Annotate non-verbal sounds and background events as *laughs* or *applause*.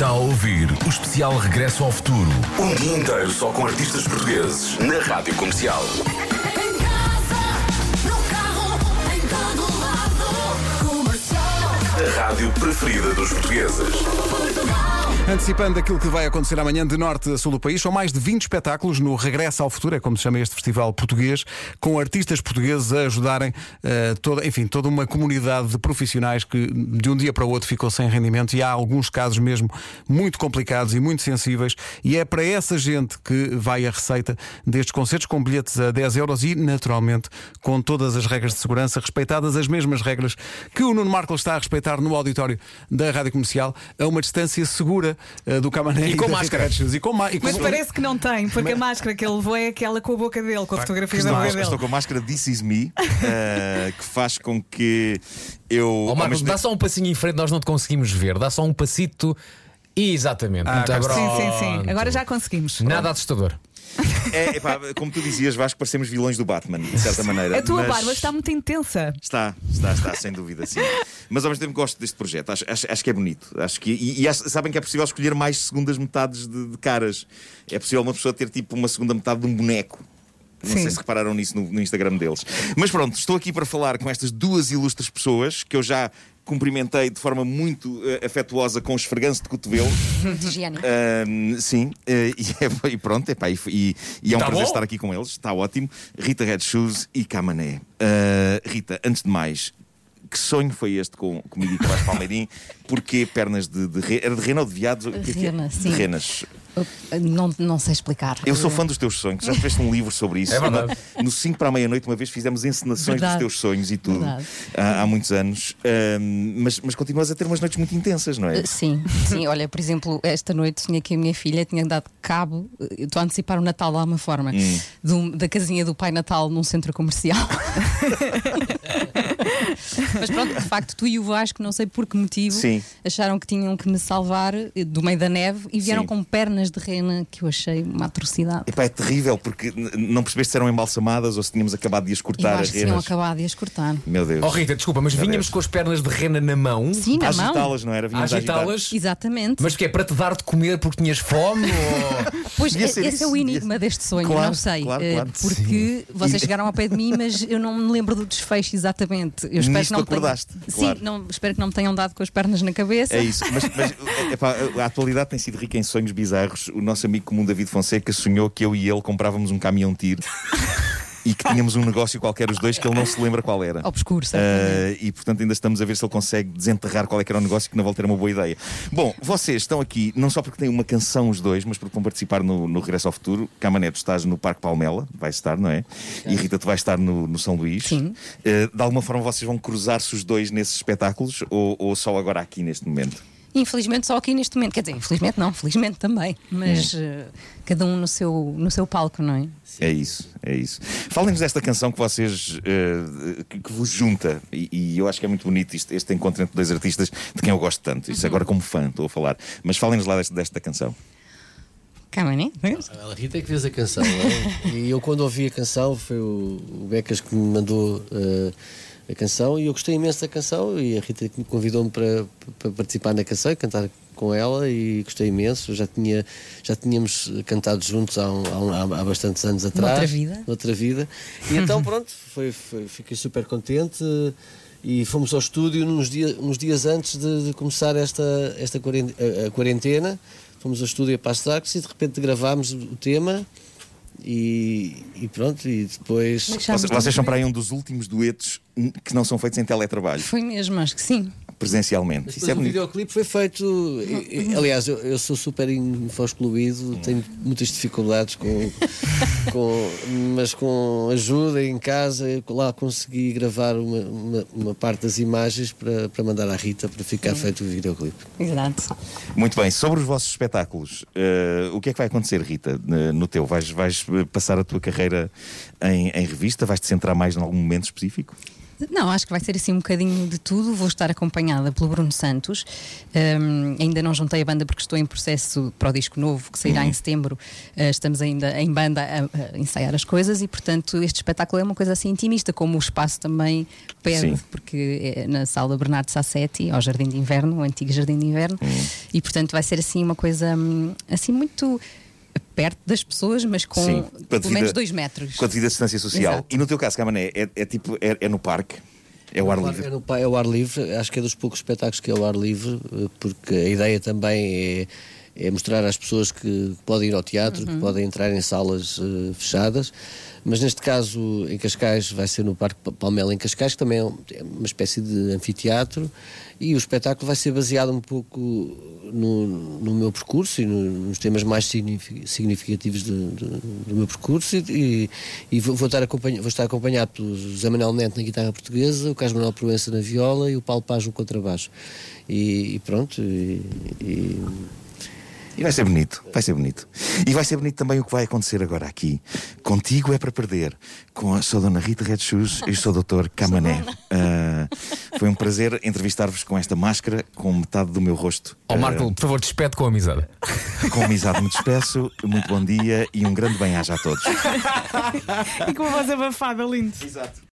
Está a ouvir o especial Regresso ao Futuro. Um dia inteiro só com artistas portugueses na Rádio Comercial. Em casa, no carro, em todo lado. Comercial. A rádio preferida dos portugueses. Portugal. Antecipando aquilo que vai acontecer amanhã de norte a sul do país, são mais de 20 espetáculos no Regresso ao Futuro, é como se chama este festival português, com artistas portugueses a ajudarem eh, toda, enfim, toda uma comunidade de profissionais que de um dia para o outro ficou sem rendimento e há alguns casos mesmo muito complicados e muito sensíveis. E é para essa gente que vai a receita destes concertos com bilhetes a 10 euros e, naturalmente, com todas as regras de segurança, respeitadas as mesmas regras que o Nuno Marco está a respeitar no auditório da Rádio Comercial, a uma distância segura eh, do Camané E com da máscara. E com, ma- e com Mas parece que não tem, porque a máscara que ele levou é aquela com a boca dele, com a fotografia da Estou, boca estou dele. com a máscara This Is Me, eh, *laughs* que faz com que eu. Ó ao Marcos, dá tempo- só um passinho em frente, nós não te conseguimos ver. Dá só um passito. Exatamente. Ah, Muito pronto. Sim, sim, sim. Agora já conseguimos. Nada assustador. *laughs* É, epá, como tu dizias, Vasco, parecemos vilões do Batman, de certa maneira. A tua mas- barba está muito intensa. Está, está, está, sem dúvida, sim. Mas ao mesmo tempo gosto deste projeto, acho, acho, acho que é bonito. Acho que, e, e acho- sabem que é possível escolher mais segundas metades de, de caras. É possível uma pessoa ter tipo uma segunda metade de um boneco. Não Sim. sei se repararam nisso no, no Instagram deles. Mas pronto, estou aqui para falar com estas duas ilustres pessoas que eu já cumprimentei de forma muito eh, afetuosa com esfreganço de cotovelo. *laughs* Higiene. Ahm, sim, eh, e, é- e pronto, epá, e, e- e é um Tá prazer bom? estar aqui com eles, está ótimo. Rita Red Shoes e Camané. Ah, Rita, antes de mais, que sonho foi este com, comigo e com o Palmeirim? Porquê pernas de, de re- Era de rena ou de viados? O que é é? Rena, De sim. renas. Não, não sei explicar. Eu sou fã dos teus sonhos, já tiveste um livro sobre isso. É verdade. No 5 para a meia-noite, uma vez fizemos encenações Verdade. dos teus sonhos e tudo. Há, há muitos anos. Mas, mas continuas a ter umas noites muito intensas, não é? Uh, Sim, sim. Olha, por exemplo, esta noite tinha aqui a minha filha, tinha dado cabo, eu estou a antecipar o Natal de alguma forma, Hum. um- da casinha do Pai Natal num centro comercial. *laughs* Mas pronto, de facto, tu e o Vasco, não sei por que motivo, Sim. acharam que tinham que me salvar eh, do meio da neve e vieram Sim. com pernas de rena que eu achei uma atrocidade. Epá, é terrível, porque não percebeste se eram embalsamadas ou se tínhamos acabado de as Eu cortar as acho que tinham acabado de as cortar. Meu Deus. Oh Rita, desculpa, mas Meu vinhamos Deus. com as pernas de rena na mão. Sim, A na mão. agitá-las, não era? Vínhamos agitá-las. Exatamente. Mas que é para te dar de comer porque tinhas fome? ou... *laughs* Pois Devia esse ser é isso, o enigma deste sonho, Claro, não sei. claro, eh, claro. Porque vocês E- chegaram ao pé de mim, mas eu não me lembro do desfecho exatamente. Eu Nisto que acordaste, Sim, claro. não, espero que não me tenham dado com as pernas na cabeça. É isso, mas, mas, epá, a atualidade tem sido rica em sonhos bizarros. O nosso amigo comum David Fonseca sonhou que eu e ele comprávamos um caminhão tiro *laughs* e que tínhamos um negócio qualquer os dois que ele não se lembra qual era. Obscuro. Ah, e portanto ainda estamos a ver se ele consegue desenterrar qual é que era o negócio que na volta era uma boa ideia. Bom, vocês estão aqui não só porque têm uma canção os dois, mas porque vão participar no, no Regresso ao Futuro. Camané, tu estás no Parque Palmela, vai estar, não é? E Rita, tu vais estar no, no São Luís. Sim. Ah, de alguma forma vocês vão cruzar-se os dois nesses espetáculos ou, ou só agora aqui neste momento? Infelizmente só aqui neste momento. Quer dizer, infelizmente não, felizmente também. Mas eh, cada um no seu, no seu palco, não é? É isso, é isso. Falem-nos desta canção que vocês eh, que, que vos junta, e, e eu acho que é muito bonito isto, este encontro entre dois artistas de quem eu gosto tanto. Isso agora como fã, estou a falar. Mas falem-nos lá desta, desta canção. Calma, né? A Rita é que fez a canção, não é? E eu, quando ouvi a canção, foi o, o Becas que me mandou eh, a canção e eu gostei imenso da canção. E a Rita convidou-me para, para participar na canção e cantar com ela. E gostei imenso. Já, tinha, já tínhamos cantado juntos há, um- há, um- há- bastantes anos atrás. Noutra vida. Noutra vida. E *laughs* então, pronto, foi, foi- fiquei super contente. E fomos ao estúdio uns, dia, uns dias antes de, de começar esta, esta quaren- a- a quarentena. Fomos ao estúdio a Pastax e de repente gravámos o tema. E, e pronto, e depois. Vocês, vocês são para aí um dos últimos duetos que não são feitos em teletrabalho, Foi mesmo, acho que sim. Presencialmente. Mas Isso é o bonito. videoclipe foi feito. Aliás, eu, eu sou super infoscluído, tenho muitas dificuldades com, *laughs* com. Mas com ajuda em casa, lá consegui gravar uma, uma, uma parte das imagens para, para mandar à Rita para ficar feito o videoclipe. Exato. Muito bem, sobre os vossos espetáculos, eh, o que é que vai acontecer, Rita, no teu? Vais, vais eh, passar a tua carreira em, em revista? Vais-te centrar mais em algum momento específico? Não, acho que vai ser assim um bocadinho de tudo. Vou estar acompanhada pelo Bruno Santos. Um, ainda não juntei a banda porque estou em processo para o disco novo que sairá Uhum. em setembro. Uh, estamos ainda em banda a, a ensaiar as coisas e, portanto, este espetáculo é uma coisa assim intimista, como o espaço também pede, Sim. porque é na sala Bernardo Sassetti, ao Jardim de Inverno, o antigo Jardim de Inverno, Uhum. e, portanto, vai ser assim uma coisa hum, assim muito perto das pessoas, mas com Sim, pelo devida- menos dois metros. Com a devida distância social. Exato. E no teu caso, Camané, é, é tipo, é, é no parque? É o ar livre? É, no, é o ar livre, acho que é dos poucos espetáculos que é o ar livre, eh, porque a ideia também é, é mostrar às pessoas que podem ir ao teatro, que podem entrar em salas eh, fechadas. Mas neste caso, em Cascais, vai ser no Parque Pa- Palmela em Cascais, que também é é uma espécie de anfiteatro, e o espetáculo vai ser baseado um pouco no, no meu percurso e no- nos temas mais signifi- significativos do, do- do meu percurso. E, e vou, vou estar vou estar acompanhado pelo José Manuel Neto na guitarra portuguesa, o Carlos Manuel Proença na viola e o Paulo Paz no contrabaixo. E, e pronto. E, e- vai ser bonito, vai ser bonito. E vai ser bonito também o que vai acontecer agora aqui. Contigo é para perder. Com a, sou a Dona Rita Red Shoes e sou o Dr. *laughs* Camané. Ah, foi um prazer entrevistar-vos com esta máscara, com metade do meu rosto. Ó ah, Marco, por favor, despede com a amizade. *laughs* com amizade me despeço. Muito bom dia e um grande bem-aja a todos. *laughs* E com uma voz abafada, lindo. Exato.